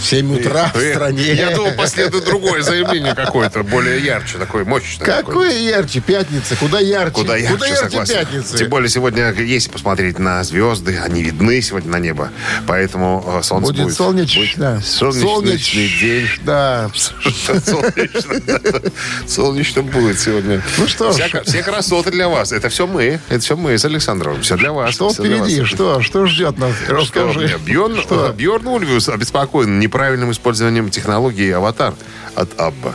7 утра в стране. Я думал, последует другое заявление какое-то, более ярче, такое мощное. Какое ярче? Пятница. Куда ярче? Куда ярче, Куда ярче согласен. пятницы? Тем более сегодня, если посмотреть на звезды, они видны сегодня на небо. Поэтому э, солнце Будет будет. да. Солнечный день. Да. Солнечно. Солнечно будет сегодня. Ну что все красоты для вас. Это все мы. Это все мы с Александровым. Все для вас. Что впереди? Что? Что ждет нас? Расскажи. Бьорн Ульвиус обеспокоен неправильным использованием технологии «Аватар» от Абба.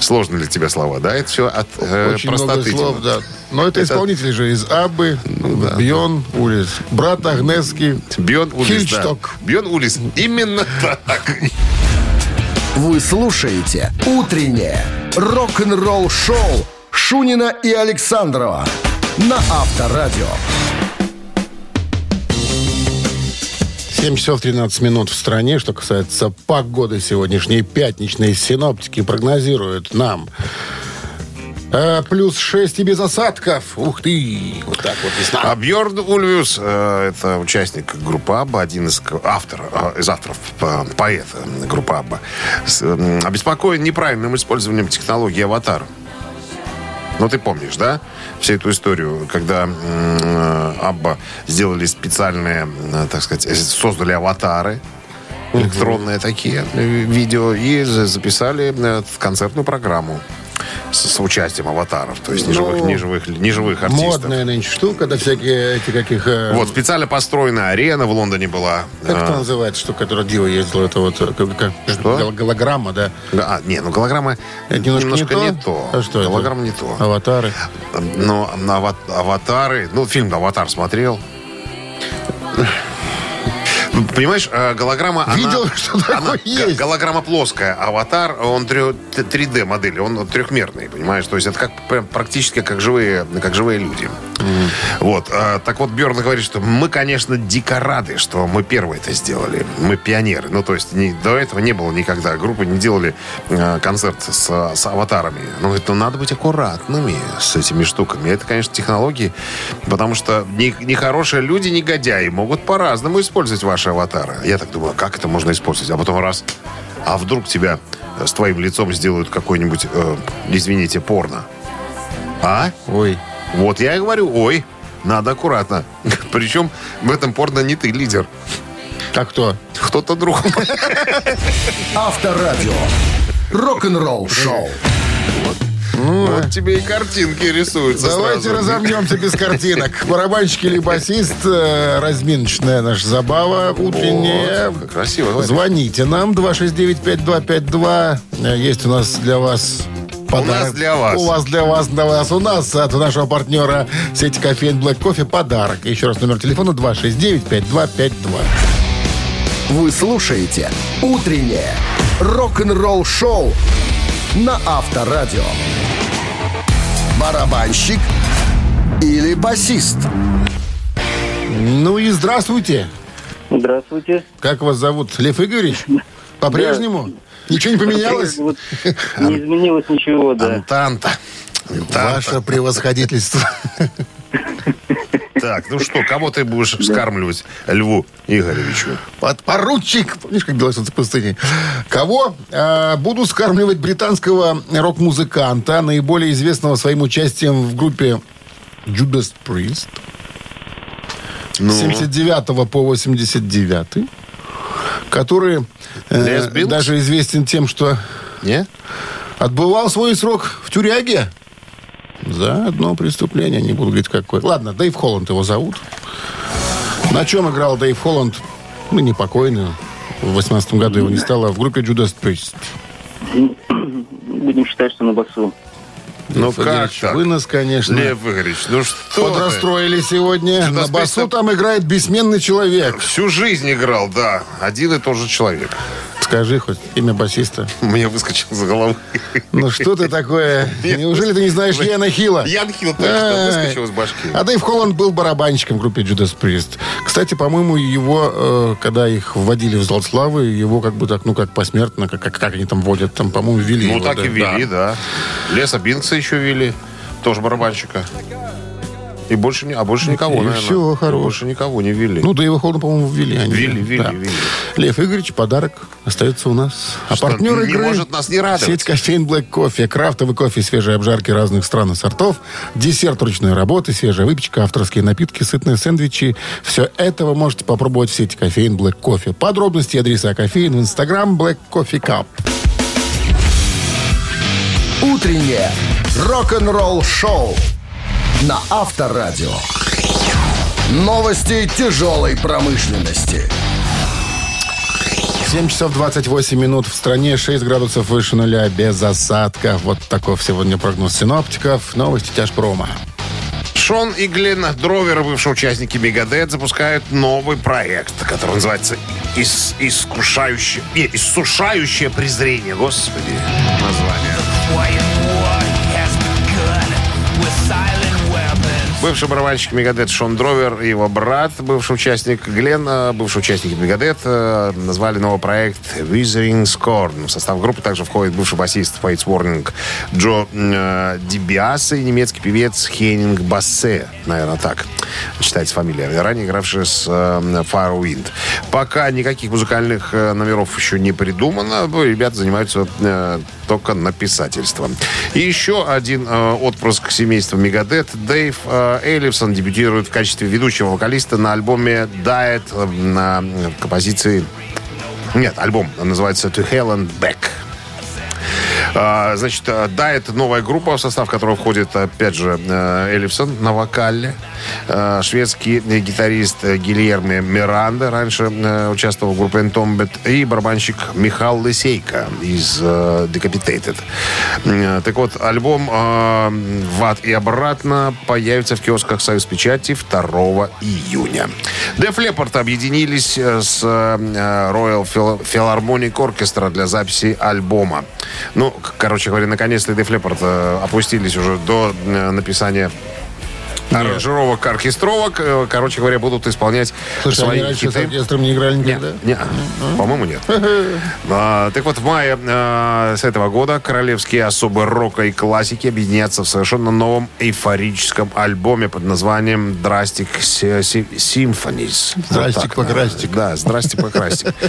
Сложно для тебя слова, да? Это все от э, Очень много простоты. слов, Дима. да. Но это, Это- исполнители же из Аббы, Ну да. Бьон, Улис. Брат Агнески. Бьон Улис, да. Хильчток. Бьон Улис. Именно так. Вы слушаете «Утреннее рок-н-ролл-шоу» Шунина и Александрова на Авторадио. 7 часов 13 минут в стране. Что касается погоды сегодняшней пятничной, синоптики прогнозируют нам э, плюс 6 и без осадков. Ух ты! Вот так вот весна. А Бьорн Ульвиус, э, это участник группы Абба, один из к- автор, э, из авторов, по- поэт э, группы Абба, обеспокоен неправильным использованием технологии «Аватар». Ну, ты помнишь, да? Всю эту историю, когда э, Абба сделали специальные, э, так сказать, э, создали аватары, электронные такие видео, и за- записали концертную программу с, с участием аватаров, то есть неживых, Ну, неживых, неживых артистов. Модная нынче штука, да всякие эти каких... э, Вот, специально построенная арена в Лондоне была. Как это А, называется, штука, которая Дива ездила? Это вот э, как, как- Что? гол- голограмма, да? да, а, не, ну голограмма Это немножко, не, не, то. то? А что это? Голограмма не то. Аватары. Но на ава- аватары... Ну, фильм «Аватар» смотрел. Понимаешь, э, голограмма... она- Видел, что такое она- есть. Голограмма плоская. Аватар, он 3D модель, он трехмерный, понимаешь? То есть это как прям практически как живые, как живые люди. Вот. э, Так вот, Бьерн говорит, что мы, конечно, дико рады, что мы первые это сделали. Мы пионеры. Ну, то есть не- до этого не было никогда. Группы не делали э, концерт с, с аватарами. Ну, говорит, ну, надо быть аккуратными с этими штуками. Это, конечно, технологии, потому что не- нехорошие люди, негодяи, могут по-разному использовать ваши аватары. Я так думаю, как это можно использовать? А потом раз, а вдруг тебя э, с твоим лицом сделают какой-нибудь, э, извините, порно? А? Ой. Вот я и говорю, ой, надо аккуратно. Причем в этом порно не ты лидер. А кто? Кто-то другой. Авторадио. Рок-н-ролл шоу. Вот тебе и картинки рисуются Давайте сразу. разомнемся без картинок. Барабанщик или басист, э, разминочная наша забава утренняя. Вот, красиво. Звоните нам 269-5252. Э, Есть у нас для вас подарок. нас для вас. У вас для вас, для вас. У нас от нашего партнера сети кофеин Black Кофе подарок. Еще раз номер телефона 269-5252. Вы слушаете «Утреннее рок-н-ролл шоу» на Авторадио. Барабанщик или басист? Ну и здравствуйте. Здравствуйте. Как вас зовут? Лев Игоревич? По-прежнему? Ничего не поменялось? Вот не изменилось ничего, да. Антанта. Антанта. Ваше превосходительство. Так, ну что, кого ты будешь скармливать Льву Игоревичу? Подпоручик. Помнишь, как белое солнце пустыни? Кого? А, буду скармливать британского рок-музыканта, наиболее известного своим участием в группе Judas Priest. Ну, С 79 по 89 который э, даже известен тем, что не? отбывал свой срок в тюряге за одно преступление. Не буду говорить, какое. Ладно, Дэйв Холланд его зовут. На чем играл Дэйв Холланд? Ну, непокойный. В 18 году его не стало. В группе Judas Priest. Будем считать, что на басу. Ну как так? Вы нас, конечно, Лев Игоревич, ну что ты? подрастроили сегодня. Judas На басу там играет бессменный человек. Всю жизнь играл, да. Один и тот же человек. Скажи хоть имя басиста. Мне выскочил за головы. Ну что ты такое? Неужели ты не знаешь Яна Хилла? Ян Хилл только что выскочил из башки. А Дэйв Холланд был барабанщиком в группе Judas Priest. Кстати, по-моему, его, э, когда их вводили в зал славы, его как бы так, ну, как посмертно, как, как, как они там водят, там, по-моему, ввели Ну, его, так да. и вели, да. Леса Бинкса еще вели. Тоже барабанщика. И больше, а больше никого, И наверное. всё, хорош. Больше никого не вели. Ну, Дэйва Холланда, по-моему, ввели они. Ввели, ввели, Да. ввели. Лев Игоревич, подарок остается у нас. А Что, партнер не игры... может нас не радовать. Сеть кофеин Black Кофе. Крафтовый кофе, свежие обжарки разных стран и сортов. Десерт ручной работы, свежая выпечка, авторские напитки, сытные сэндвичи. Все это вы можете попробовать в сети кофеин Black Кофе. Подробности и адреса кофеин в инстаграм Black Coffee Cup. Утреннее рок-н-ролл-шоу на Авторадио. Новости тяжелой промышленности. 7 часов 28 минут в стране, 6 градусов выше нуля, без осадков. Вот таков сегодня прогноз синоптиков. Новости тяжпрома. Шон и Глен Дровер, бывшие участники Мегадет, запускают новый проект, который называется «Ис- «Искушающее...» Не, «Иссушающее презрение». Господи, название. why Бывший барабанщик Мегадет Шон Дровер и его брат, бывший участник Глен, э, бывший участник Мегадет, э, назвали новый проект Withering Scorn. В состав группы также входит бывший басист Fates Warning Джо э, Дибиаса и немецкий певец Хеннинг Бассе. Наверное, так читается фамилия. Ранее игравший с э, Firewind. Пока никаких музыкальных э, номеров еще не придумано. Ну, Ребята занимаются э, только написательством. И еще один э, отпрыск семейства Мегадет. Дэйв э, Эллифсон дебютирует в качестве ведущего вокалиста на альбоме Diet э, на композиции... Нет, альбом называется To Hell and Back. А, Значит, э, да, это новая группа, в состав которой входит, опять же, э, Эллифсон на вокале, э, шведский гитарист Гильерме Миранда, раньше э, участвовал в группе Entombed, и барабанщик Михаил Лысейко из Decapitated. Так вот, альбом «В ад и обратно» появится в киосках «Союз Печати» 2 июня. Def Leppard объединились с Royal Phil- Philharmonic Orchestra для записи альбома. Ну, короче говоря, наконец-то Def Leppard э, опустились уже до э, написания аранжировок, оркестровок. Э, Короче говоря, будут исполнять Слушай, свои они раньше с хиты. оркестром не играли никогда? не, по-моему, нет. А, так вот, в мае а, с этого года королевские особы рока и классики объединятся в совершенно новом эйфорическом альбоме под названием «Драстик Симфонис». Здрастик, покрастик. Да, «Здрасте, покрастик».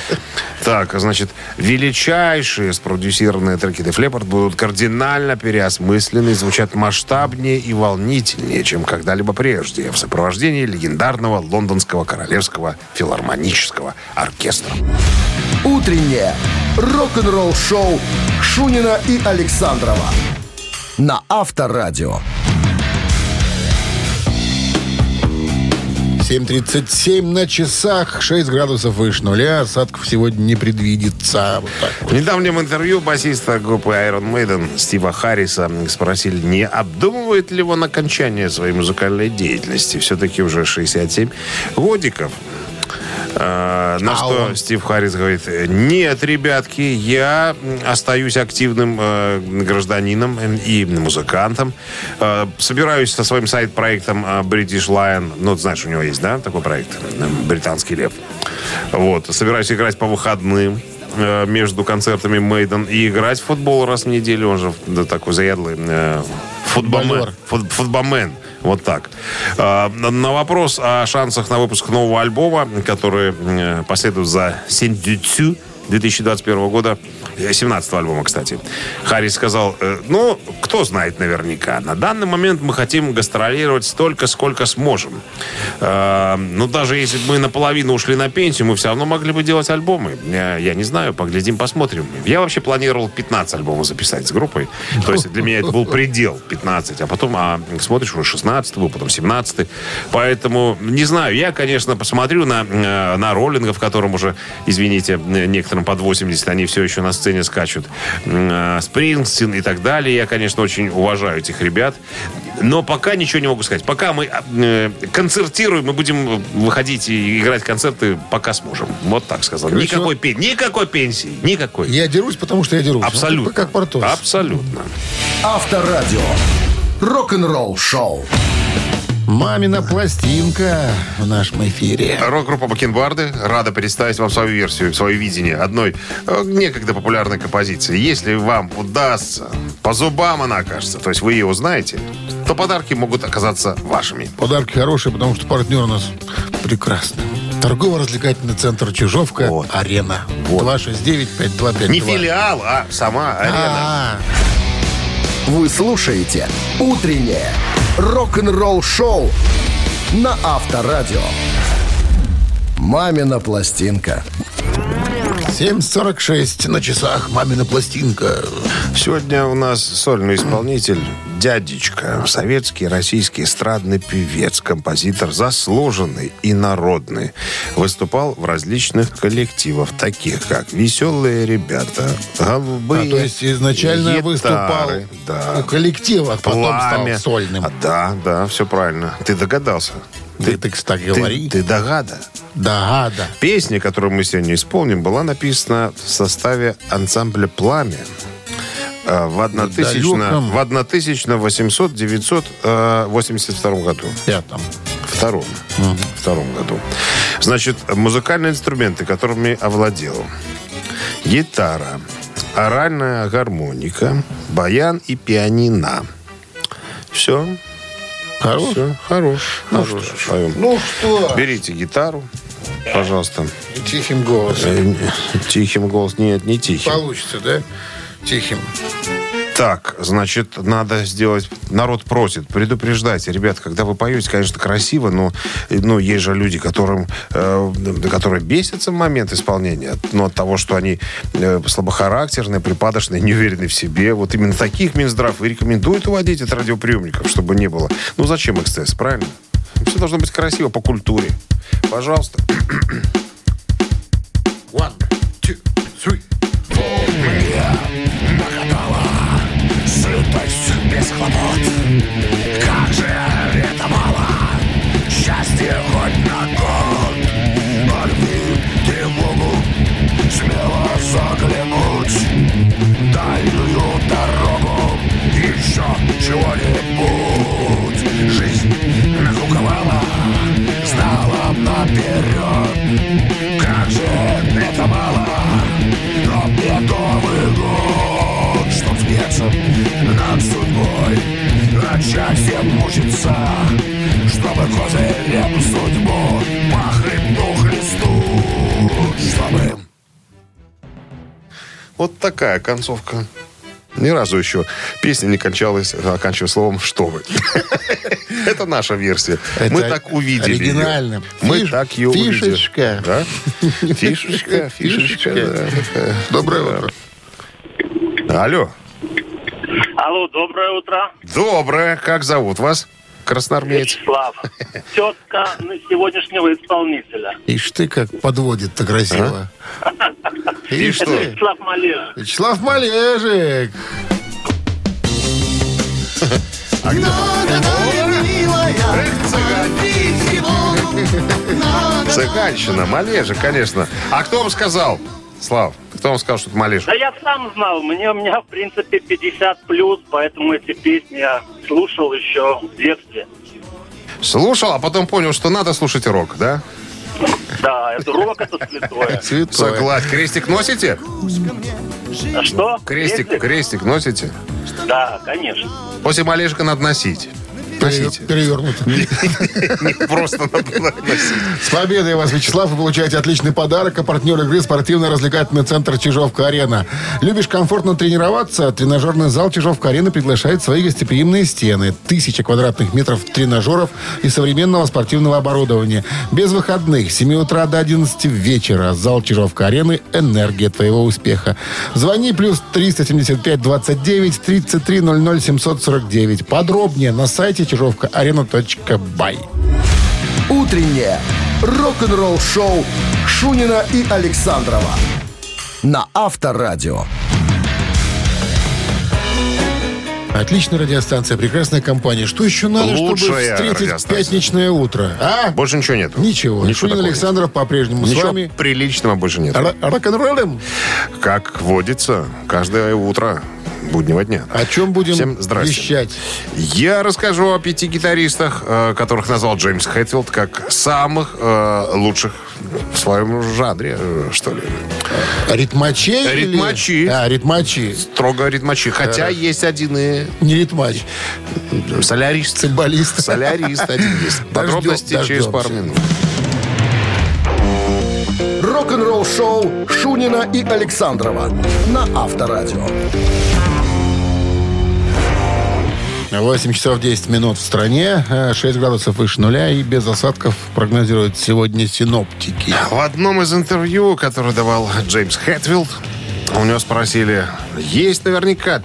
Так, значит, величайшие спродюсированные треки Def Leppard будут кардинально переосмыслены, звучат масштабнее и волнительнее, чем когда-либо прежде, в сопровождении легендарного лондонского королевского филармонического оркестра. Утреннее рок-н-ролл-шоу Шунина и Александрова на Авторадио. 7.37 на часах, 6 градусов выше нуля, осадков сегодня не предвидится. Вот вот. В недавнем интервью басиста группы Iron Maiden Стива Харриса спросили, не обдумывает ли он окончание своей музыкальной деятельности. Все-таки уже 67 годиков. А, на А что он? Стив Харрис говорит, нет, ребятки, я остаюсь активным э, гражданином и музыкантом. Э, собираюсь со своим сайт-проектом э, British Lion. Ну, ты знаешь, у него есть, да, такой проект? э, Британский лев. Вот. Собираюсь играть по выходным э, между концертами Мейден и играть в футбол раз в неделю. Он же да, такой заядлый э. Футболер. Фут- футболмен. Вот так. А, на- вопрос о шансах на выпуск нового альбома, который э, последует за Синдюцю 2021 года, 17 альбома, кстати. Харрис сказал, э, ну, кто знает наверняка. На данный момент мы хотим гастролировать столько, сколько сможем. Э, Ну, даже если бы мы наполовину ушли на пенсию, мы все равно могли бы делать альбомы. Я, не знаю, поглядим, посмотрим. Я вообще планировал 15 альбомов записать с группой. То есть для меня это был предел 15. А потом, а смотришь, уже 16 был, потом 17 Поэтому, не знаю, я, конечно, посмотрю на, э, на роллинга, в котором уже, извините, некоторым под 80, они все еще на сцене скачут. Э, Спрингстин и так далее. Я, конечно, очень уважаю этих ребят. Но пока ничего не могу сказать. Пока мы э, концертируем, мы будем выходить и играть концерты, пока сможем. Вот так сказал. Хорошо. Никакой, пен- никакой пенсии. Никакой. Я дерусь, потому что я дерусь. Абсолютно. Ну, Как Портос. Абсолютно. Авторадио. Рок-н-ролл шоу. Мамина пластинка в нашем эфире. Рок-группа Бакенбарды рада представить вам свою версию, свое видение одной э, некогда популярной композиции. Если вам удастся, по зубам она окажется, то есть вы ее узнаете, то подарки могут оказаться вашими. Подарки хорошие, потому что партнер у нас прекрасный. Торгово-развлекательный центр Чижовка. Вот. Арена. Вот. 269-5252. Не филиал, а сама арена. А, Вы слушаете «Утреннее рок-н-ролл-шоу» на Авторадио. «Мамина пластинка». 7.46 на часах. Мамина пластинка. Сегодня у нас сольный исполнитель Дядечка, советский, российский эстрадный певец, композитор, заслуженный и народный. Выступал в различных коллективах, таких как «Веселые ребята», «Голубые А, то есть изначально гитары», выступал да, в коллективах, потом «Пламя». стал сольным. А, да, да, все правильно. Ты догадался. Ты, ты, Ты, говори. ты догада. Да, да. Песня, которую мы сегодня исполним, была написана в составе ансамбля «Пламя». э, В, 1000, далеком. в 1800-982 году. Пятом. Втором. Втором году. Значит, музыкальные инструменты, которыми овладел. Гитара, оральная гармоника, баян и пианино. Все. Хорош? Все. Хорош. Хорош. Поем. Ну что? Берите гитару, пожалуйста. Тихим голосом. Э, Тихим голос. Нет, не тихим. Получится, да? Тихим. Так, значит, надо сделать... Народ просит, предупреждайте. Ребят, когда вы поете, конечно, красиво, но ну, есть же люди, которым, э, которые бесятся в момент исполнения. Но от того, что они э, слабохарактерные, припадочные, неуверенные в себе. Вот именно таких Минздрав и рекомендует уводить от радиоприемников, чтобы не было. Ну, зачем эксцесс, правильно? Все должно быть красиво по культуре. Пожалуйста. Сытость Мучиться Чтобы козырем судьбу По хребту хлесту Чтобы Вот такая концовка. Ни разу еще песня не кончалась, оканчивая словом «что вы». Это наша версия. Мы так увидели оригинально. Мы так ее увидели. фишечка. Фишечка, фишечка. Доброе утро. Алло. Алло, доброе утро. Доброе. Как зовут вас? Красноармеец. Вячеслав. Тетка на сегодняшнего исполнителя. Ишь ты, как подводит-то красиво. Ишь что? ты. Вячеслав Малежик. Вячеслав Малежик. Цыганщина, Малежа, конечно. А кто вам сказал, Слав, кто вам сказал, что это Малежа? Да я сам знал, мне у меня в принципе 50 плюс, поэтому эти песни я слушал еще в детстве. Слушал, а потом понял, что надо слушать рок, да? Да, это рок, это святое. Святой. Согласен. Крестик носите? А что? Крестик, Крестик? крестик носите? Да, конечно. После Малежика надо носить. Носите. Перевернуто. Просто надо носить. С победой вас, Вячеслав, вы получаете отличный подарок. А партнер игры спортивно-развлекательный центр Чижовка-Арена. Любишь комфортно тренироваться? Тренажерный зал Чижовка-Арена приглашает в свои гостеприимные стены. Тысяча квадратных метров тренажеров и современного спортивного оборудования. Без выходных. С 7 утра до 11 вечера. Зал Чижовка-Арены – энергия твоего успеха. Звони плюс 375 29 33 00 749. Подробнее на сайте чижовкаарена.бай. Утреннее рок-н-ролл-шоу Шунина и Александрова на Авторадио. Отличная радиостанция, прекрасная компания. Что еще надо, чтобы Лучшая встретить радиостанция. пятничное утро? А? Больше ничего нет. Ничего. Шунин такого нет. Александров по-прежнему с Ничего вами. приличного больше нет. Ро- Рок-н-роллем? Как водится, каждое утро буднего дня. О чем будем Всем вещать? Я расскажу о пяти гитаристах, э, которых назвал Джеймс Хэтфилд как самых э, лучших в своем жанре, э, что ли. Ритмачей? или- Ритмачи. А, ритмачи. Строго ритмачи. Хотя есть один и Не ритмач. солярист. Цимбалист. Солярист один есть. Подробности Дождем- через пару минут. Рок-н-ролл шоу Шунина и Александрова на Авторадио. 8 часов 10 минут в стране, э, 6 градусов выше нуля и без осадков прогнозируют сегодня синоптики. В одном из интервью, которое давал Джеймс Хэтфилд, у него спросили, есть наверняка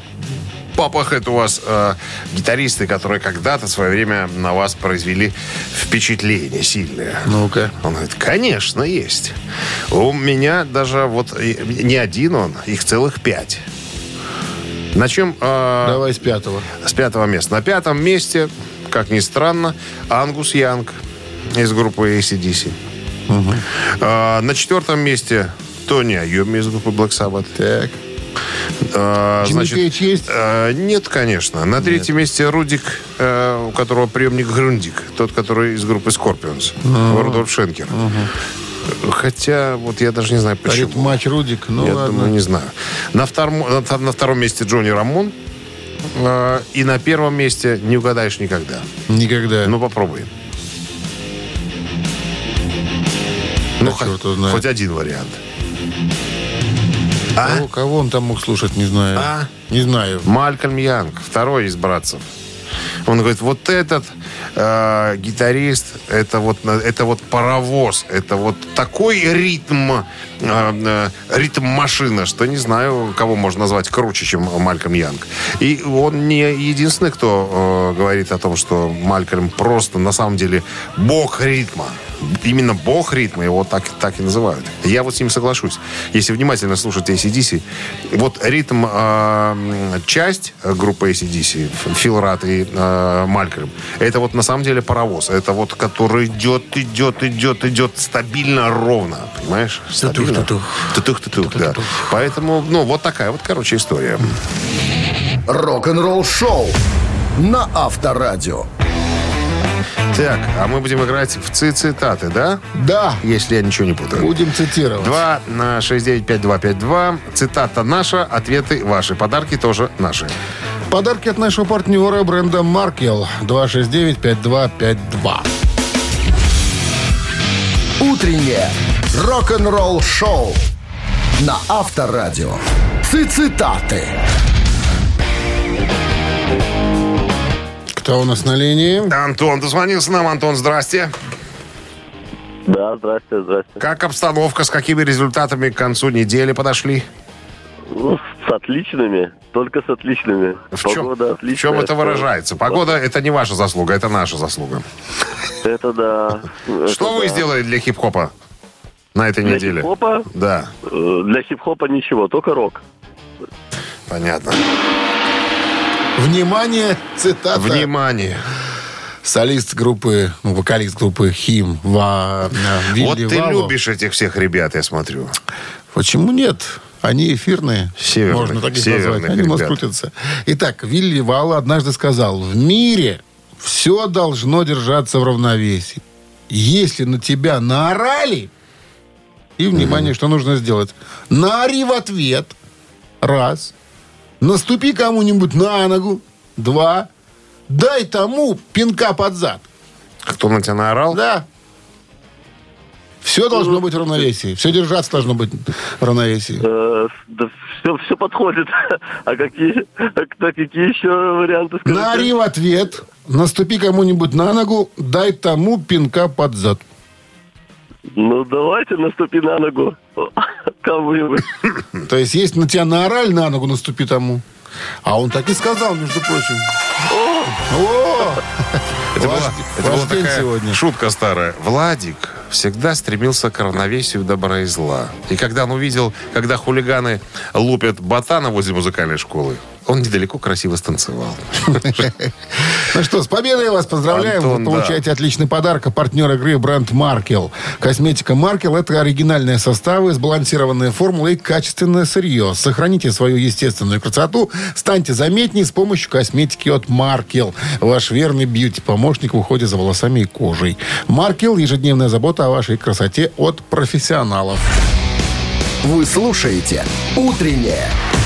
Папа Хэт у вас э, гитаристы, которые когда-то в свое время на вас произвели впечатление сильное. Ну-ка. Он говорит, конечно, есть. У меня даже вот не один он, их целых пять. На чем... э, Давай с пятого. с пятого места. На пятом месте, как ни странно, Ангус Янг из группы ACDC. А, на четвертом месте Тони Айоми из группы Black Sabbath. Так. А, Пейдж есть? а, нет, конечно. На третьем месте Рудик, э, у которого приемник Грундик. Тот, который из группы Scorpions. Рудольф Шенкер. Хотя, вот я даже не знаю, почему. Ритмач Рудик. Ну Я ладно. думаю, не знаю. На втором, на, на втором месте Джонни Рамон. Э, и на первом месте не угадаешь никогда. Никогда. Ну, попробуй. Ну, хоть, хоть один вариант. кого, кого он там мог слушать, не знаю. А? Не знаю. Малькольм Янг, второй из братцев. Он говорит, вот этот э, гитарист, это вот, это вот паровоз, это вот такой ритм, э, э, ритм машина, что не знаю, кого можно назвать круче, чем Малькольм Янг. И он не единственный, кто э, говорит о том, что Малькольм просто на самом деле бог ритма. Именно бог ритма, его так, так и называют. Я вот с ним соглашусь. Если внимательно слушать ACDC, вот ритм, э, часть группы ACDC, Фил Рат и э, Малькольм, это вот на самом деле паровоз. Это вот который идет, идет, идет, идет стабильно, ровно. Понимаешь? Стабильно. Тутух-тутух, да. Поэтому, ну, вот такая вот, короче, история. Рок-н-ролл шоу на Авторадио. Так, а мы будем играть в ци-цитаты, да? Да, Если я ничего не путаю. будем цитировать. 2 на 6952252. Цитата наша, ответы ваши. Подарки тоже наши. Подарки от нашего партнера бренда Маркел 269-5252. Утреннее рок-н-ролл шоу на Авторадио. Цитаты. Кто у нас на линии? Антон, дозвонился нам. Антон, здрасте. Да, здрасте, здрасте. Как обстановка, с какими результатами к концу недели подошли? Ну, с отличными, только с отличными. В чем, Погода в отличная. чем это выражается? Погода – это не ваша заслуга, это наша заслуга. Это да. Что вы сделали для хип-хопа на этой Для неделе? хип-хопа? Да, Э, Для хип-хопа ничего, только рок. понятно. Внимание, цитата. Внимание. Солист группы, ну, вокалист группы Хим. Ва, э, Вилли Вот ты Вало. любишь этих всех ребят, я смотрю. Почему нет? Они эфирные. Северных- Можно так их назвать. Они у нас ребят. крутятся. Итак, Вилли Вало однажды сказал, в мире все должно держаться в равновесии. Если на тебя наорали, и, внимание, что нужно сделать? Наори в ответ. Раз. Наступи кому-нибудь на ногу. Два. Дай тому пинка под зад. Кто на тебя наорал? Да. Все должно быть в равновесии. Все держаться должно быть в равновесии. Э, да все, все подходит. А какие, а какие еще варианты скажите? Наори в ответ, наступи кому-нибудь на ногу, дай тому пинка под зад. Ну, давайте наступи на ногу. Кому-нибудь. То есть, если на тебя наорали на ногу, наступи тому. А он так и сказал, между прочим. О! Это была, это ваш была такая сегодня. шутка старая. Владик, всегда стремился к равновесию добра и зла. И когда он увидел, когда хулиганы лупят ботана возле музыкальной школы, он недалеко красиво станцевал. Ну что, с победой вас поздравляем. Вы получаете отличный подарок. А Партнер игры бренд Маркел. Косметика Маркел – это оригинальные составы, сбалансированные формулы и качественное сырье. Сохраните свою естественную красоту. Станьте заметнее с помощью косметики от Маркел. Ваш верный бьюти-помощник в уходе за волосами и кожей. Маркел – ежедневная забота о вашей красоте от профессионалов. Вы слушаете «Утреннее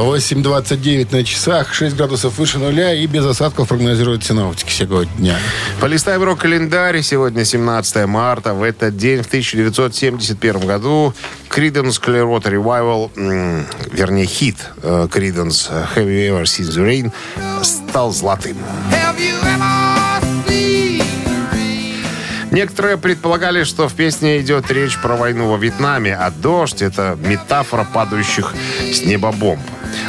8.29 на часах, 6 градусов выше нуля и без осадков прогнозируют синоптики сегодня. Полистаем рок-календарь. Сегодня 17 марта. В этот день, в 1971 году, Creedence Clearwater Revival, вернее, хит э, Creedence Have You Ever Seen the Rain стал золотым. Некоторые предполагали, что в песне идет речь про войну во Вьетнаме, а дождь — это метафора падающих с неба бомб.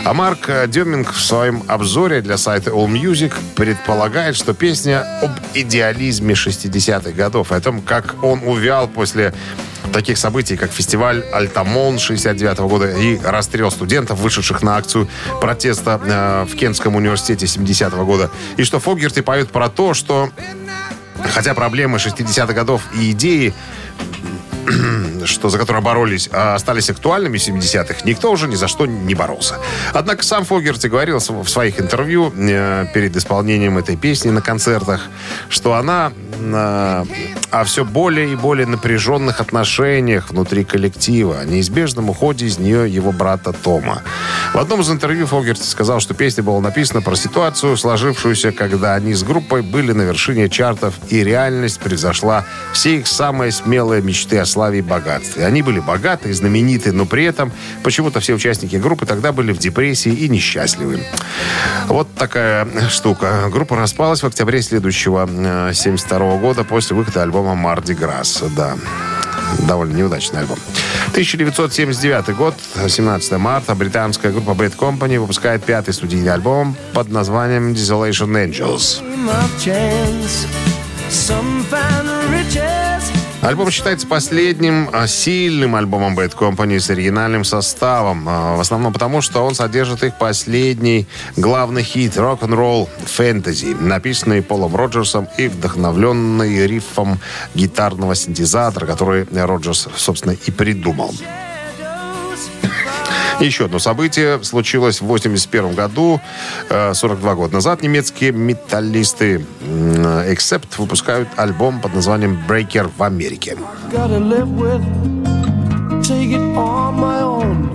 А Марк э, Деминг в своем обзоре для сайта AllMusic предполагает, что песня об идеализме 60-х годов, о том, как он увял после таких событий, как фестиваль «Альтамон» 69 года и расстрел студентов, вышедших на акцию протеста э, в Кентском университете 70 года. И что Фогерти поет про то, что Хотя проблемы 60-х годов и идеи, что за которые боролись, а остались актуальными в 70-х, никто уже ни за что не боролся. Однако сам Фогерти говорил в своих интервью э, перед исполнением этой песни на концертах, что она э, о все более и более напряженных отношениях внутри коллектива, о неизбежном уходе из нее его брата Тома. В одном из интервью Фогерти сказал, что песня была написана про ситуацию, сложившуюся, когда они с группой были на вершине чартов, и реальность превзошла все их самые смелые мечты о славе и богатстве. Они были богаты и знамениты, но при этом почему-то все участники группы тогда были в депрессии и несчастливы. Вот такая штука. Группа распалась в октябре следующего 72 года после выхода альбома «Марди Грасс». Да, довольно неудачный альбом. 1979 год, 17 марта, британская группа Bad Company выпускает пятый студийный альбом под названием Desolation Angels. Альбом считается последним а, сильным альбомом Bad Company с оригинальным составом. а, В основном потому, что он содержит их последний главный хит рок-н-ролл фэнтези, написанный Полом Роджерсом и вдохновленный рифом гитарного синтезатора, который Роджерс, собственно, и придумал. Еще одно событие случилось в 81 году, э, 42 года назад. Немецкие металлисты м, Accept выпускают альбом под названием Breaker в Америке.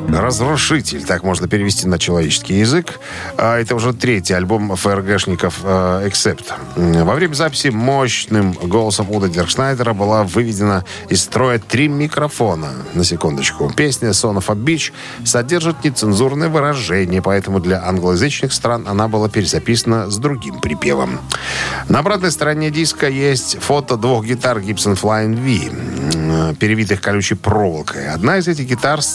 Разрушитель, так можно перевести на человеческий язык. А Это уже третий альбом ФРГшников э, Во время записи мощным голосом Уда Деркшнайдера была выведена из строя три микрофона. На секундочку. Песня Son of a Beach содержит нецензурное выражение, поэтому для англоязычных стран она была перезаписана с другим припевом. На обратной стороне диска есть фото двух гитар Gibson Flying V, перевитых колючей проволокой. Одна из этих гитар с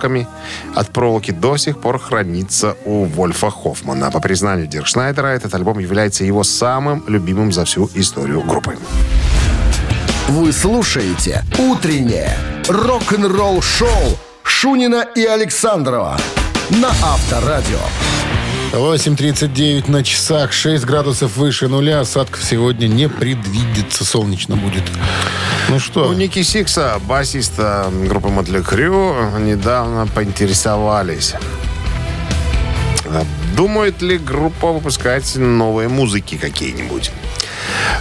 царапками от проволоки до сих пор хранится у Вольфа Хоффмана. По признанию Диркшнайдера, этот альбом является его самым любимым за всю историю группы. Вы слушаете «Утреннее рок-н-ролл-шоу» Шунина и Александрова на Авторадио. 8.39 на часах, 6 градусов выше нуля. Осадков сегодня не предвидится. Солнечно будет. Ну что? У Ники Сикса, басиста группы Мотли Крю, недавно поинтересовались, думает ли группа выпускать новые музыки какие-нибудь.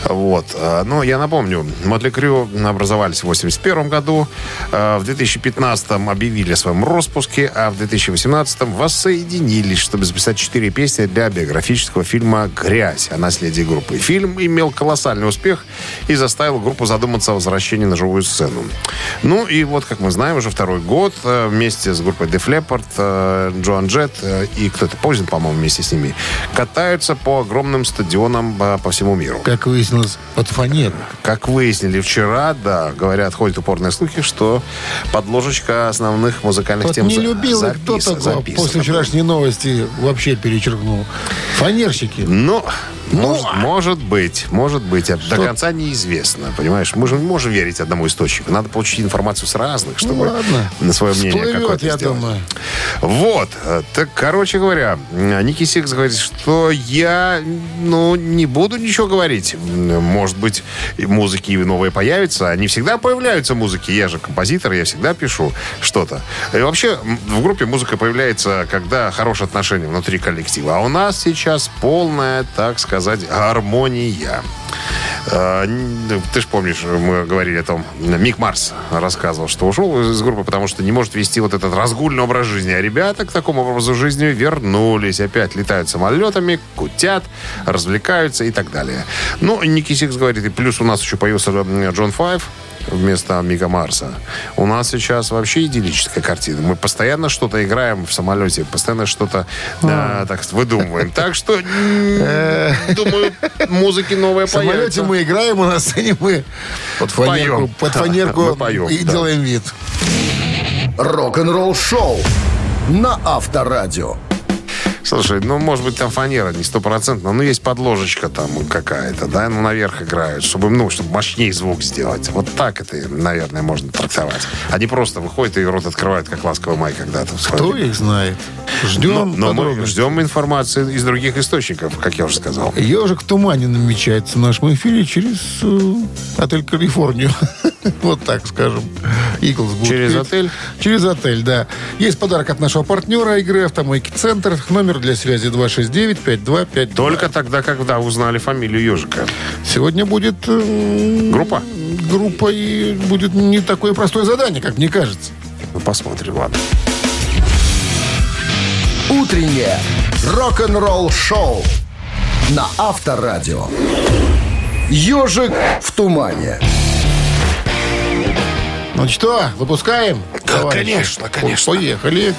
Вот. А, Ну, я напомню, Мотли Крю образовались в 81 году, а, в 2015 объявили о своем распуске, а в 2018 воссоединились, чтобы записать четыре песни для биографического фильма «Грязь» о наследии группы. Фильм имел колоссальный успех и заставил группу задуматься о возвращении на живую сцену. Ну и вот, как мы знаем, уже второй год э, вместе с группой Def Leppard, э, Джоан Джет э, и кто-то Позин, по-моему, вместе с ними, катаются по огромным стадионам э, по всему миру. Как выяснилось, под фанеру. Как выяснили вчера, да, говорят, ходят упорные слухи, что подложечка основных музыкальных Вот тем не любил их, кто запис- такого записана после вчерашней новости вообще перечеркнул. Фанерщики. Ну, Ну, может, может быть, может быть. А До Что? конца неизвестно, понимаешь? Мы же не можем верить одному источнику. Надо получить информацию с разных, чтобы Ну, ладно. на свое мнение Всплывет, какое-то я сделать. думаю. Вот. Так, короче говоря, Ники Сикс говорит, что я, ну, не буду ничего говорить. Может быть, музыки новые появятся. Они всегда появляются, музыки. Я же композитор, я всегда пишу что-то. И вообще, в группе музыка появляется, когда хорошие отношения внутри коллектива. А у нас сейчас полная, так сказать, гармония. Э, н- Ты же помнишь, мы говорили о том, Мик Марс рассказывал, что ушел из группы, потому что не может вести вот этот разгульный образ жизни. А ребята к такому образу жизни вернулись. Опять летают самолетами, кутят, развлекаются и так далее. Ну, Ники Сикс говорит, и плюс у нас еще появился м, Джон Файв вместо Мика Марса. У нас сейчас вообще идиллическая картина. Мы постоянно что-то играем в самолете, постоянно что-то да, так выдумываем. Так что, м, думаю, музыки новые В самолете мы играем, а на сцене мы под фанерку, под фанерку и делаем вид. Рок-н-ролл шоу на Авторадио. Слушай, ну, может быть, там фанера не стопроцентно, но есть подложечка там какая-то, да, ну, наверх играют, чтобы, ну, чтобы мощнее звук сделать. Вот так это, наверное, можно трактовать. Они просто выходят и рот открывают, как ласковый май когда-то. Кто их знает? Но, Ждем но мы подробностей. ждем информации из других источников, как я уже сказал. Ежик в тумане намечается в нашем эфире через э, отель Калифорнию. вот так скажем. Иглс Через отель? Через отель, да. Есть подарок от нашего партнера игры «Автомойки Центр». Номер для связи 269-5252. Только тогда, когда узнали фамилию ежика. Сегодня будет... э, Группа? Группа и будет не такое простое задание, как мне кажется. Ну, посмотрим, ладно. Утреннее рок-н-ролл шоу на Авторадио. Ежик в тумане. Ну что, выпускаем? товарищи? конечно, конечно. Поехали.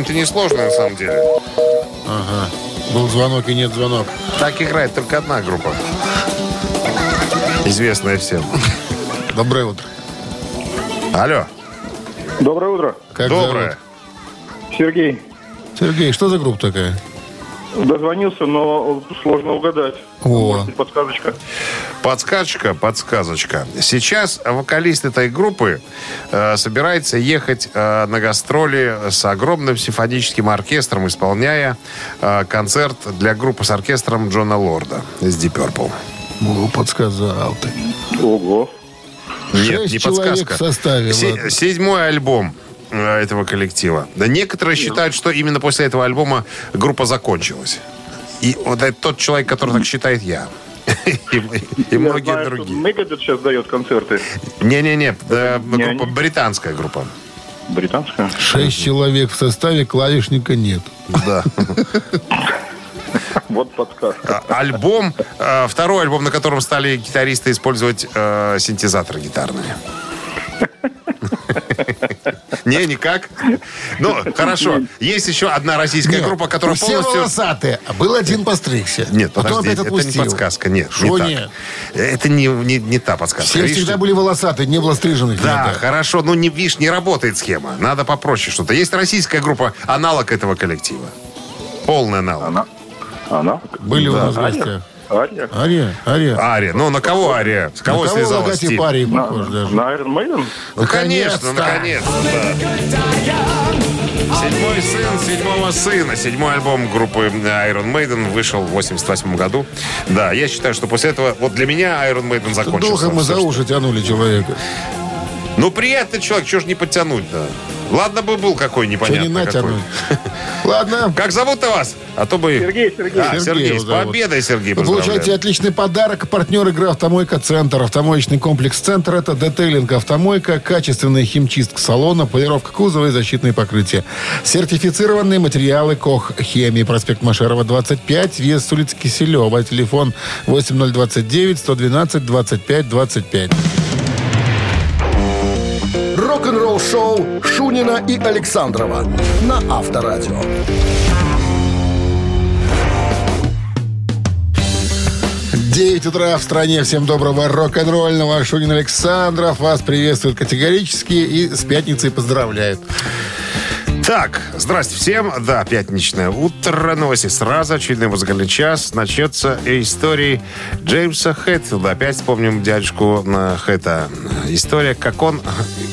Задание-то несложное, на самом деле. Был звонок и нет звонок. Так играет только одна группа. Известная всем. Доброе утро. Алло. Доброе утро. Как Доброе. Сергей. зовут? Сергей, что за группа такая? Дозвонился, но сложно угадать. О. Может подсказочка. Подсказочка, подсказочка. Сейчас вокалист этой группы э, собирается ехать э, на гастроли с огромным симфоническим оркестром, исполняя э, концерт для группы с оркестром Джона Лорда из Deep Purple. О, подсказал ты. Ого. Шесть человек в составе, Се- седьмой альбом э, этого коллектива. Да некоторые считают, что именно после этого альбома группа закончилась. И вот это тот человек, который так считает я. И, многие другие. Мегадет сейчас дает концерты. Не-не-не, э, британская группа. Британская. Шесть человек в составе, клавишника нет. Да. Вот подсказка. А, Альбом, э, второй альбом, на котором стали гитаристы использовать э, синтезаторы гитарные. Не, никак. Ну, хорошо. Есть еще одна российская группа, которая все полностью... волосатые, а был один постригся. Нет, подожди, это не подсказка. Нет, Шо не так. Это не, не, не та подсказка. Все всегда что- были волосатые, не было стриженных. Да, хорошо. Ну, не, видишь, не работает схема. Надо попроще что-то. Есть российская группа, аналог этого коллектива. Полный аналог. Она? Она? Были у нас в гостях. Ария? Ария, Ария. Ария. Ну, на кого Ария? С кого На кого логотип Стиль? Арии На, похож даже? на Iron Maiden? Ну, конечно, Наконец-то. наконец-то, да. Седьмой сын седьмого сына. Седьмой альбом группы Iron Maiden вышел в 88 году. Да, я считаю, что после этого, вот для меня Iron Maiden закончился. Долго мы за уши тянули человека. Ну, приятный человек, чего ж не подтянуть-то? Ладно бы был какой Что непонятный не какой. натянуть. Ладно. Как зовут-то вас? А то бы... Сергей, Сергей. А, Сергей Сергей, с победой, Сергей, Вы получаете отличный подарок. Партнер игры «Автомойка Центр». Автомоечный комплекс «Центр» — это детейлинг «Автомойка», качественная химчистка салона, полировка кузова и защитные покрытия. Сертифицированные материалы «Кох Хемии». Проспект Машерова, 25, вес с улицы Киселева. Телефон 8029 112 25 25. Рок-н-ролл-шоу Шунина и Александрова на Авторадио. 9 утра в стране. Всем доброго рок-н-ролльного. Шунин Александров вас приветствует категорически и с пятницей поздравляет. Так, здрасте всем. Да, пятничное утро. Новости сразу. Очередной музыкальный час. Начнется истории Джеймса Хэтфилда. Опять вспомним дядюшку э, Хэта. История, как он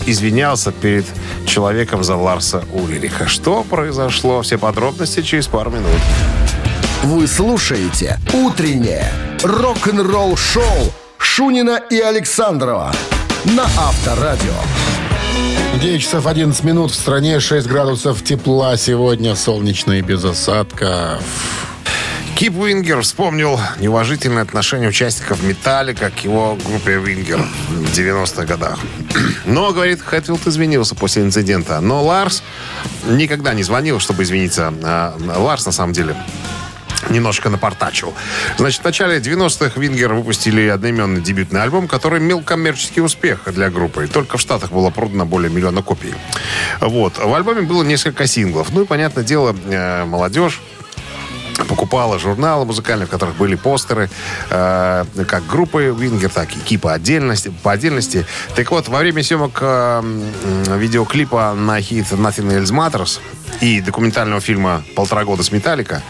извинялся перед человеком за Ларса Ульриха. Что произошло? Все подробности через пару минут. Вы слушаете «Утреннее рок-н-ролл-шоу» Шунина и Александрова на Авторадио. 9 часов 11 минут в стране, 6 градусов тепла сегодня, солнечно и без осадков. Кип Уингер вспомнил неуважительное отношение участников «Metallica» к его группе «Winger» в 90-х годах. Но, говорит, Хэтфилд извинился после инцидента. Но Ларс никогда не звонил, чтобы извиниться. А Ларс, на самом деле, немножко напортачил. Значит, в начале 90-х Вингер выпустили одноименный дебютный альбом, который имел коммерческий успех для группы. Только в Штатах было продано более миллиона копий. Вот. В альбоме было несколько синглов. Ну и, понятное дело, э, молодежь покупала журналы музыкальные, в которых были постеры э, как группы Вингер, так и Кипа отдельности, по отдельности. Так вот, во время съемок э, видеоклипа на хит Nothing Else Matters и документального фильма «Полтора года с Metallica»,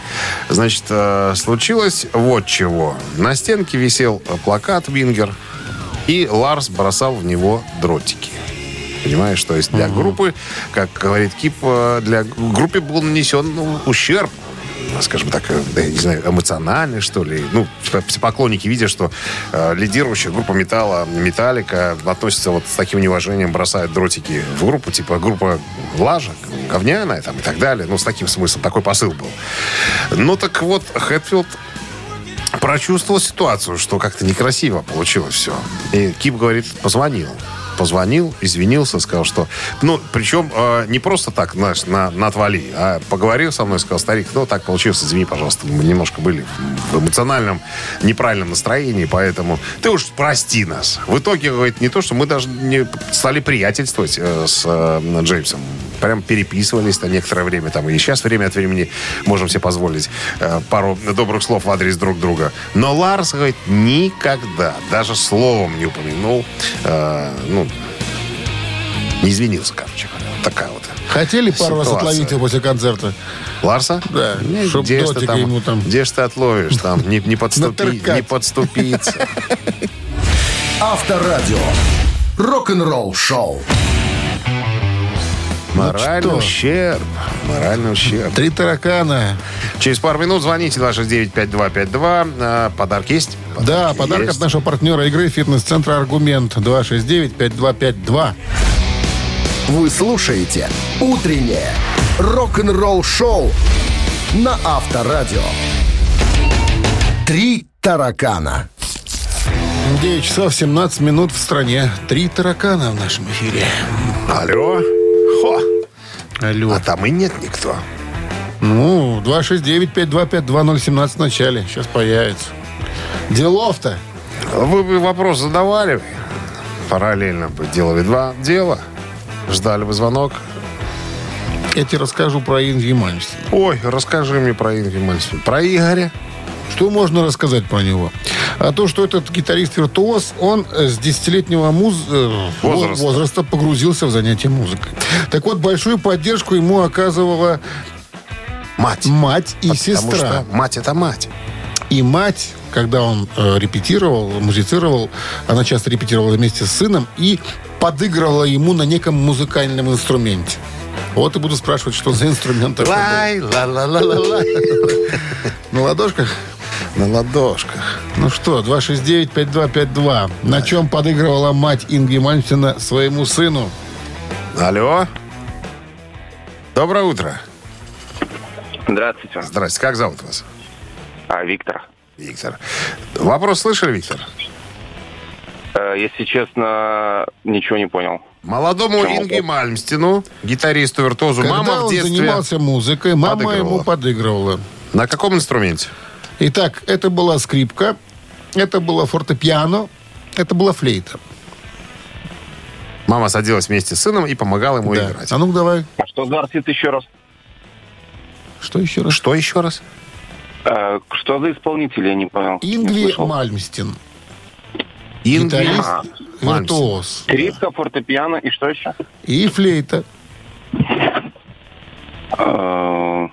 значит, э, случилось вот чего. На стенке висел плакат Вингер, и Ларс бросал в него дротики. Понимаешь, то есть для группы, как говорит Кип, э, для группе был нанесен ну, ущерб скажем так, э, не знаю, эмоциональный, что ли. Ну, п- все поклонники видят, что э, лидирующая группа металла, металлика, относится вот с таким неуважением, бросают дротики в группу, типа группа лажа, говняная там и так далее. Ну, с таким смыслом, такой посыл был. Ну, так вот, Хэтфилд прочувствовал ситуацию, что как-то некрасиво получилось все. И Кип говорит, позвонил. Позвонил, извинился, сказал, что... Ну, причем э, не просто так, знаешь, на, на отвали, а поговорил со мной, сказал, старик, ну, так получилось, извини, пожалуйста, мы немножко были в эмоциональном, неправильном настроении, поэтому ты уж прости нас. В итоге, говорит, не то, что мы даже не стали приятельствовать э, с э, Джеймсом. Прям переписывались на некоторое время там. И сейчас время от времени можем себе позволить э, пару добрых слов в адрес друг друга. Но Ларс, говорит, никогда, даже словом не упомянул, э, ну, не извинился, короче такая вот. Хотели пару раз Ситуация. отловить его после концерта? Ларса? Да, чтоб где ж ты там, ему там. Где ж ты отловишь там? Не, не, подступи, не подступиться. Авторадио. Рок-н-ролл-шоу. Моральный что? ущерб. Моральный ущерб. Три таракана. Через пару минут звоните 269-5252. А, Подарок есть? Да, подарок есть. от нашего партнера игры «Фитнес-центра Аргумент» 269-5252. Вы слушаете «Утреннее рок-н-ролл-шоу» на Авторадио. Три таракана. 9 часов 17 минут в стране. Три таракана в нашем эфире. Алло. Хо. Алло. А там и нет никто. Ну, 269-5252-017 в начале. Сейчас появится. Делов-то. Вы бы вопрос задавали. Параллельно бы делали два дела. Ждали бы звонок. Я тебе расскажу про Инги Мальмстена. Ой, расскажи мне про Инги Мальцман. Про Игоря. Что можно рассказать про него? А то, что этот гитарист-виртуоз, он э, с десятилетнего муз... э, Возраста. возраста погрузился в занятие музыкой. Так вот, большую поддержку ему оказывала Мать. мать и Потому сестра. что мать это мать. И мать, когда он э, репетировал, музицировал, она часто репетировала вместе с сыном и подыгрывала ему на неком музыкальном инструменте. Вот и буду спрашивать, что за инструмент. Лай, ла ла ла ла ла На ладошках? На ладошках. Ну что, 269-5252. На чем подыгрывала мать Инги Мальмстина своему сыну? Алло. Доброе утро. Здравствуйте. Здрасте. Как зовут вас? А, Виктор. Виктор. Вопрос слышали, Виктор? Э, если честно, ничего не понял. Молодому? Инге Мальмстину, гитаристу, виртуозу, Когда мама в он детстве... занимался музыкой, мама подыгрывала. ему подыгрывала. На каком инструменте? Итак, это была скрипка, это было фортепиано, это была флейта. Мама садилась вместе с сыном и помогала ему Да. играть. А ну давай. А что за артист еще раз? Что еще раз? Что еще раз? Э, что за исполнитель, я не понял. Не Ингви слышал. Мальмстин. Гитарист, А. виртуоз. Скрипка, фортепиано и что еще? И флейта. Э,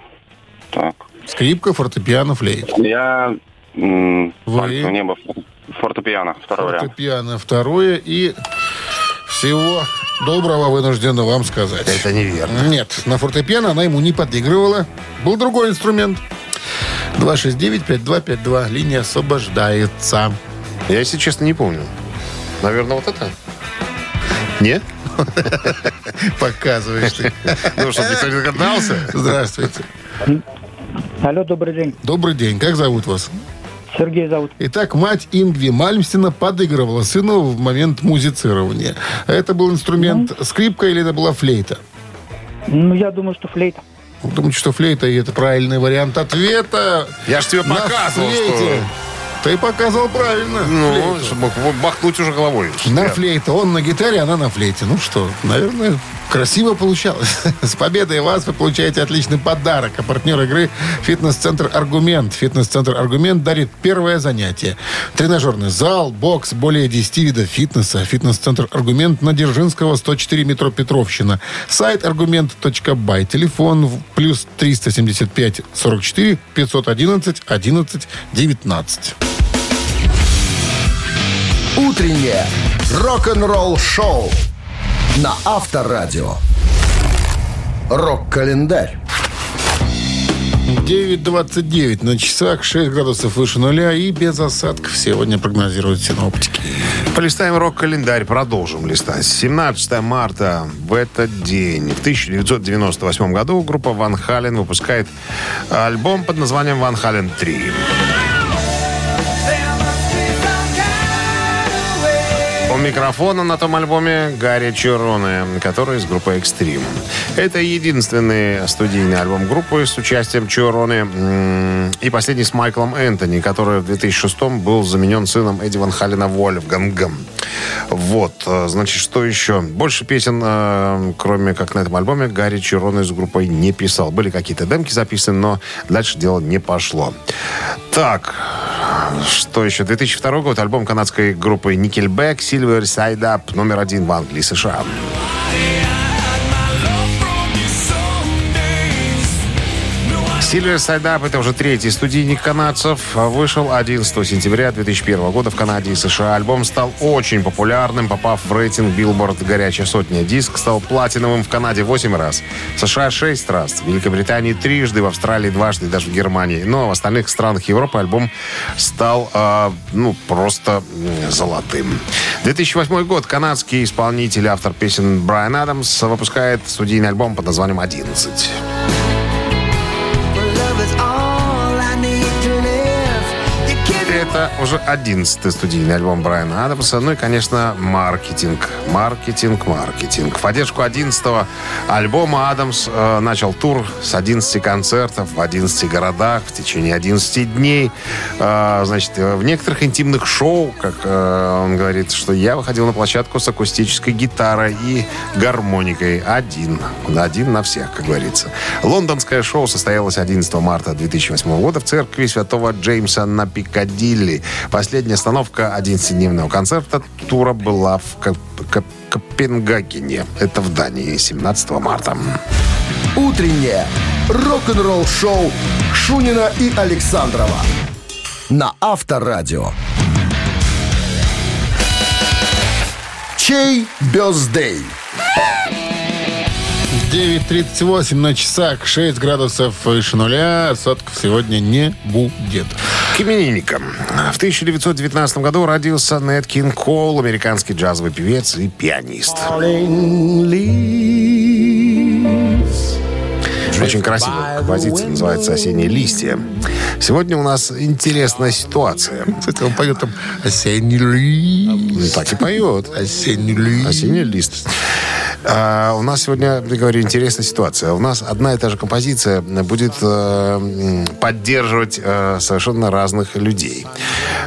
так. Скрипка, фортепиано, флейта. Я... м, Вы? не было. Фортепиано, второй вариант. Фортепиано второе и всего доброго вынуждена вам сказать. Это неверно. Нет, на фортепиано она ему не подыгрывала. Был другой инструмент. 269-5252. Линия освобождается. Я, если честно, не помню. Наверное, вот это? Нет? Показываешь ты. Ну, чтобы никто не догадался. Здравствуйте. Алло, добрый день. Добрый день. Как зовут вас? Сергей зовут. Итак, мать Ингви Мальмстина подыгрывала сыну в момент музицирования. Это был инструмент скрипка или это была флейта? Ну, я думаю, что флейта. Думаете, что флейта, и это правильный вариант ответа. Я ж тебе На показывал, флейте. что... Ты показал правильно. Ну, чтобы мог бахнуть уже головой. На флейте. Он на гитаре, она на флейте. Ну что, наверное, красиво получалось. С победой вас вы получаете отличный подарок. А партнер игры «Фитнес-центр Аргумент». «Фитнес-центр Аргумент» дарит первое занятие. Тренажерный зал, бокс, более 10 видов фитнеса. «Фитнес-центр Аргумент» на Дзержинского, 104 метро Петровщина. Сайт аргумент.бай. Телефон плюс 375 44 511 11 19. Утреннее рок-н-ролл-шоу на Авторадио. Рок-календарь. 9.29 на часах, 6 градусов выше нуля и без осадков сегодня прогнозируют синоптики. Полистаем рок-календарь, продолжим листать. 17 марта в этот день, в 1998 году, группа Ван Хален выпускает альбом под названием «Ван Хален 3». Микрофона на том альбоме Гарри Чироне, который из группы Extreme. Это единственный студийный альбом группы с участием Чироне и последний с Майклом Энтони, который в 2006 был заменен сыном Эдди Ван Халена Вольфгангом. Вот, э, значит, что еще? Больше песен, э, кроме как на этом альбоме, Гарри Чироне с группой не писал. Были какие-то демки записаны, но дальше дело не пошло. Так, что еще? 2002 год. Альбом канадской группы Nickelback Silver Side Up номер один в Англии, США. Silver Up это уже третий студийник канадцев. Вышел 11 сентября 2001 года в Канаде и США. Альбом стал очень популярным, попав в рейтинг Billboard «Горячая сотня». Диск стал платиновым в Канаде 8 раз, в США 6 раз, в Великобритании трижды, в Австралии дважды, даже в Германии. Но в остальных странах Европы альбом стал, э, ну, просто золотым. 2008 год. Канадский исполнитель, автор песен Брайан Адамс выпускает студийный альбом под названием «11». Это уже одиннадцатый студийный альбом Брайана Адамса. Ну и, конечно, маркетинг. Маркетинг, маркетинг. В поддержку 11 альбома Адамс э, начал тур с 11 концертов в 11 городах в течение 11 дней. Э, значит, э, в некоторых интимных шоу, как э, он говорит, что я выходил на площадку с акустической гитарой и гармоникой. Один. Один на всех, как говорится. Лондонское шоу состоялось 11 марта 2008 года в церкви святого Джеймса на Пикадилли. Последняя остановка 11-дневного концерта тура была в Коп- Коп- Копенгагене. Это в Дании 17 марта. Утреннее рок-н-ролл-шоу Шунина и Александрова на Авторадио. Чей бездей? 9.38 на часах, 6 градусов выше нуля. Осадков сегодня не будет. К именинникам. В 1919 году родился Нед Кинг Коул, американский джазовый певец и пианист. Очень красивая композиция, называется «Осенние листья». Сегодня у нас интересная ситуация. Кстати, он поет там «Осенний лист». Так и поет. «Осенний лист». Осенний лист. А, у нас сегодня, я говорю, интересная ситуация. У нас одна и та же композиция будет э, поддерживать э, совершенно разных людей.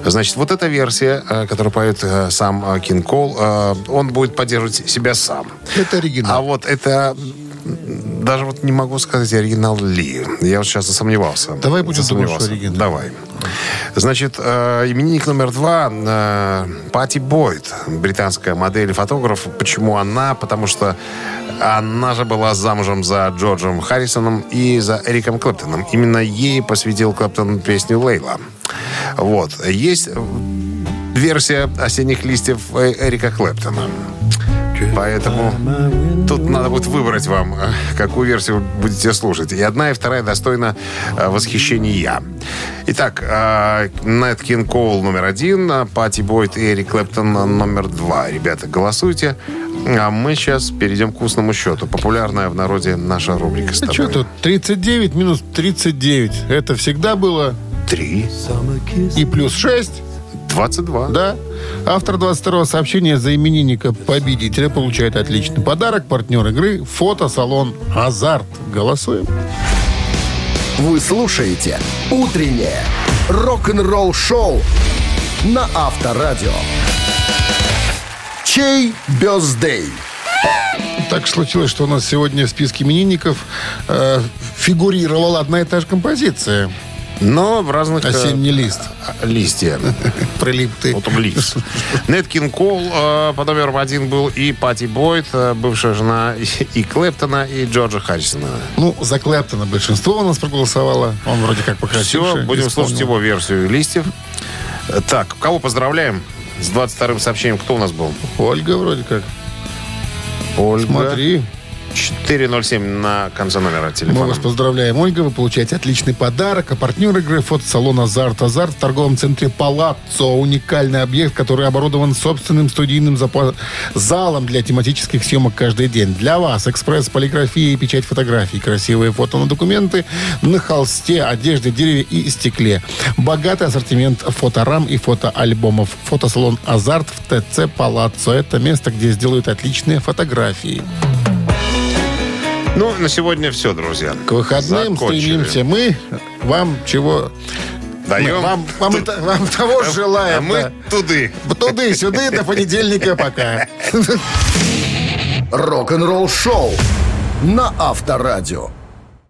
Значит, вот эта версия, э, которую поет э, сам э, Кинг Кол, э, он будет поддерживать себя сам. Это А оригинал. вот это даже вот не могу сказать, оригинал ли. Я вот сейчас засомневался. Давай будем думать, что оригинал. Давай. Значит, э, именинник номер два э, Пати Бойд, британская модель и фотограф. Почему она? Потому что она же была замужем за Джорджем Харрисоном и за Эриком Клэптоном. Именно ей посвятил Клэптон песню «Лейла». Вот. Есть версия «Осенних листьев» э, Эрика Клэптона. Поэтому тут надо будет выбрать вам, э, какую версию будете слушать. И одна, и вторая достойна э, восхищения. Итак, Нэт Кинг Коул номер один, э, Пати Бойт и Эрик Клэптон номер два. Ребята, голосуйте. А мы сейчас перейдем к устному счету. Популярная в народе наша рубрика с А тобой. что тут? 39 минус 39. Это всегда было. Три. И плюс 6. 22. Да. Автор 22-го сообщения за именинника победителя получает отличный подарок. Партнер игры фотосалон «Азарт». Голосуем. Вы слушаете «Утреннее рок-н-ролл-шоу» на Авторадио. Чей бездей? Так случилось, что у нас сегодня в списке именинников э, фигурировала одна и та же композиция. Но в разных... э, «Осенний лист». Листья. Прилип ты. Вот он лист. Нет Кинг Кол э, по номеру один был и Пати Бойт, э, бывшая жена и, Клэптона, и Джорджа Харрисона. Ну, за Клэптона большинство у нас проголосовало. Он вроде как покрасивше. Все, будем слушать его версию листьев. Э, Так, кого поздравляем? С 22-м сообщением кто у нас был? Ольга вроде как. Ольга. Смотри. 407 на конце номера Мы телефона. вас поздравляем, Ольга. Вы получаете отличный подарок. А партнер игры фотосалон «Азарт». «Азарт» в торговом центре «Палаццо». Уникальный объект, который оборудован собственным студийным запа- залом для тематических съемок каждый день. Для вас экспресс, полиграфия и печать фотографий. Красивые фото на документы на холсте, одежде, дереве и стекле. Богатый ассортимент фоторам и фотоальбомов. Фотосалон «Азарт» в ТЦ «Палаццо». Это место, где сделают отличные фотографии. Ну, на сегодня все, друзья. К выходным Закончили. стремимся мы. Вам чего? Даем. Мы Вам, вам, это- вам того же желаем. А мы да. туды. Туды-сюды, до понедельника пока. Рок-н-ролл-шоу на Авторадио.